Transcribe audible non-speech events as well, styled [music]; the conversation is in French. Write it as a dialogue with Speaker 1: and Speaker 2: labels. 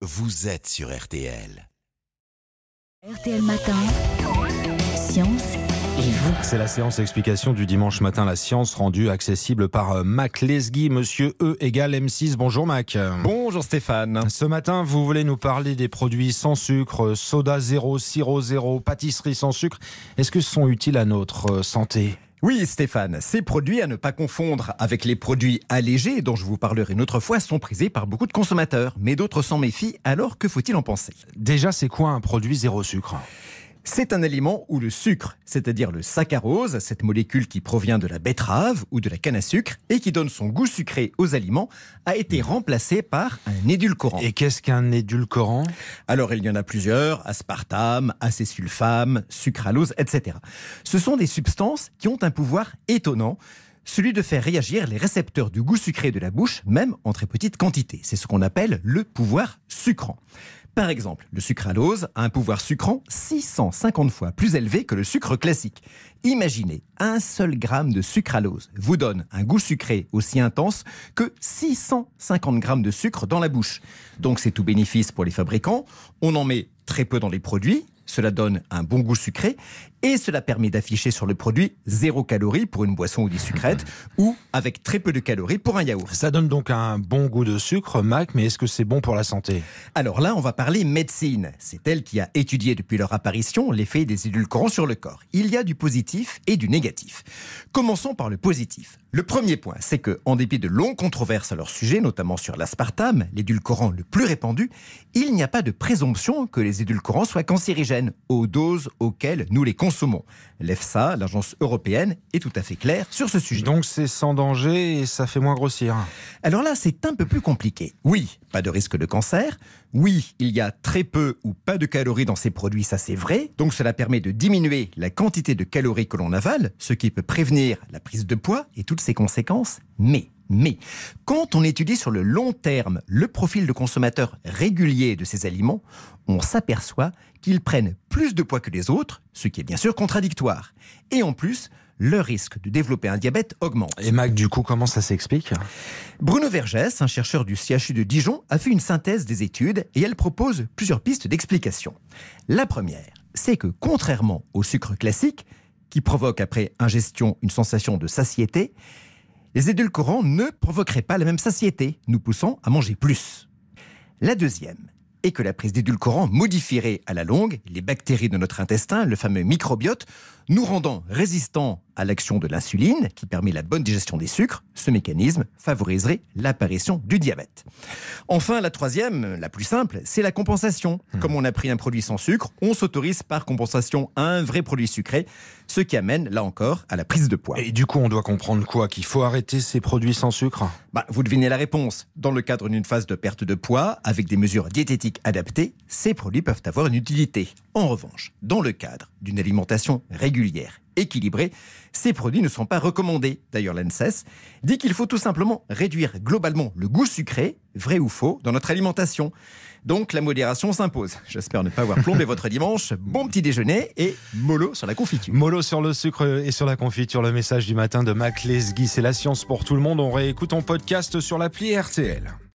Speaker 1: vous êtes sur RTL.
Speaker 2: RTL Matin, Science et vous.
Speaker 3: C'est la séance explication du dimanche matin, la science rendue accessible par euh, Mac Lesguy, monsieur E égale M6. Bonjour Mac.
Speaker 4: Bonjour Stéphane.
Speaker 3: Ce matin, vous voulez nous parler des produits sans sucre, soda zéro, sirop zéro, pâtisserie sans sucre. Est-ce que ce sont utiles à notre euh, santé?
Speaker 4: Oui Stéphane, ces produits à ne pas confondre avec les produits allégés dont je vous parlerai une autre fois sont prisés par beaucoup de consommateurs, mais d'autres s'en méfient, alors que faut-il en penser?
Speaker 3: Déjà, c'est quoi un produit zéro sucre?
Speaker 4: C'est un aliment où le sucre, c'est-à-dire le saccharose, cette molécule qui provient de la betterave ou de la canne à sucre et qui donne son goût sucré aux aliments, a été remplacé par un édulcorant.
Speaker 3: Et qu'est-ce qu'un édulcorant?
Speaker 4: Alors il y en a plusieurs, aspartame, acésulfame, sucralose, etc. Ce sont des substances qui ont un pouvoir étonnant, celui de faire réagir les récepteurs du goût sucré de la bouche, même en très petite quantité. C'est ce qu'on appelle le pouvoir sucrant. Par exemple, le sucralose a un pouvoir sucrant 650 fois plus élevé que le sucre classique. Imaginez, un seul gramme de sucralose vous donne un goût sucré aussi intense que 650 grammes de sucre dans la bouche. Donc c'est tout bénéfice pour les fabricants. On en met très peu dans les produits. Cela donne un bon goût sucré et cela permet d'afficher sur le produit zéro calorie pour une boisson ou des sucrètes [laughs] ou avec très peu de calories pour un yaourt.
Speaker 3: Ça donne donc un bon goût de sucre, Mac, mais est-ce que c'est bon pour la santé?
Speaker 4: Alors là, on va parler médecine. C'est elle qui a étudié depuis leur apparition l'effet des édulcorants sur le corps. Il y a du positif et du négatif. Commençons par le positif. Le premier point, c'est que, en dépit de longues controverses à leur sujet, notamment sur l'aspartame, l'édulcorant le plus répandu, il n'y a pas de présomption que les édulcorants soient cancérigènes aux doses auxquelles nous les consommons. L'EFSA, l'agence européenne, est tout à fait claire sur ce sujet.
Speaker 3: Donc c'est sans danger et ça fait moins grossir.
Speaker 4: Alors là, c'est un peu plus compliqué. Oui, pas de risque de cancer. Oui, il y a très peu ou pas de calories dans ces produits, ça c'est vrai. Donc cela permet de diminuer la quantité de calories que l'on avale, ce qui peut prévenir la prise de poids et toutes ses conséquences. Mais, mais, quand on étudie sur le long terme le profil de consommateur régulier de ces aliments, on s'aperçoit qu'ils prennent plus de poids que les autres, ce qui est bien sûr contradictoire. Et en plus, le risque de développer un diabète augmente.
Speaker 3: Et Mac, du coup, comment ça s'explique?
Speaker 4: Bruno Vergès, un chercheur du CHU de Dijon, a fait une synthèse des études et elle propose plusieurs pistes d'explication. La première, c'est que contrairement au sucre classique, qui provoque après ingestion une sensation de satiété, les édulcorants ne provoqueraient pas la même satiété, nous poussant à manger plus. La deuxième est que la prise d'édulcorants modifierait à la longue les bactéries de notre intestin, le fameux microbiote, nous rendant résistants à l'action de l'insuline, qui permet la bonne digestion des sucres. Ce mécanisme favoriserait l'apparition du diabète. Enfin, la troisième, la plus simple, c'est la compensation. Comme on a pris un produit sans sucre, on s'autorise par compensation à un vrai produit sucré, ce qui amène, là encore, à la prise de poids.
Speaker 3: Et du coup, on doit comprendre quoi? Qu'il faut arrêter ces produits sans sucre?
Speaker 4: Bah, vous devinez la réponse. Dans le cadre d'une phase de perte de poids, avec des mesures diététiques adaptées, ces produits peuvent avoir une utilité. En revanche, dans le cadre d'une alimentation régulière, équilibrée, ces produits ne sont pas recommandés. D'ailleurs, l'ANSES dit qu'il faut tout simplement réduire globalement le goût sucré, vrai ou faux, dans notre alimentation. Donc la modération s'impose. J'espère ne pas avoir plombé votre dimanche. Bon petit déjeuner et mollo sur la confiture.
Speaker 3: Mollo sur le sucre et sur la confiture, le message du matin de Mac Lesguy, c'est la science pour tout le monde. On réécoute en podcast sur l'appli RTL.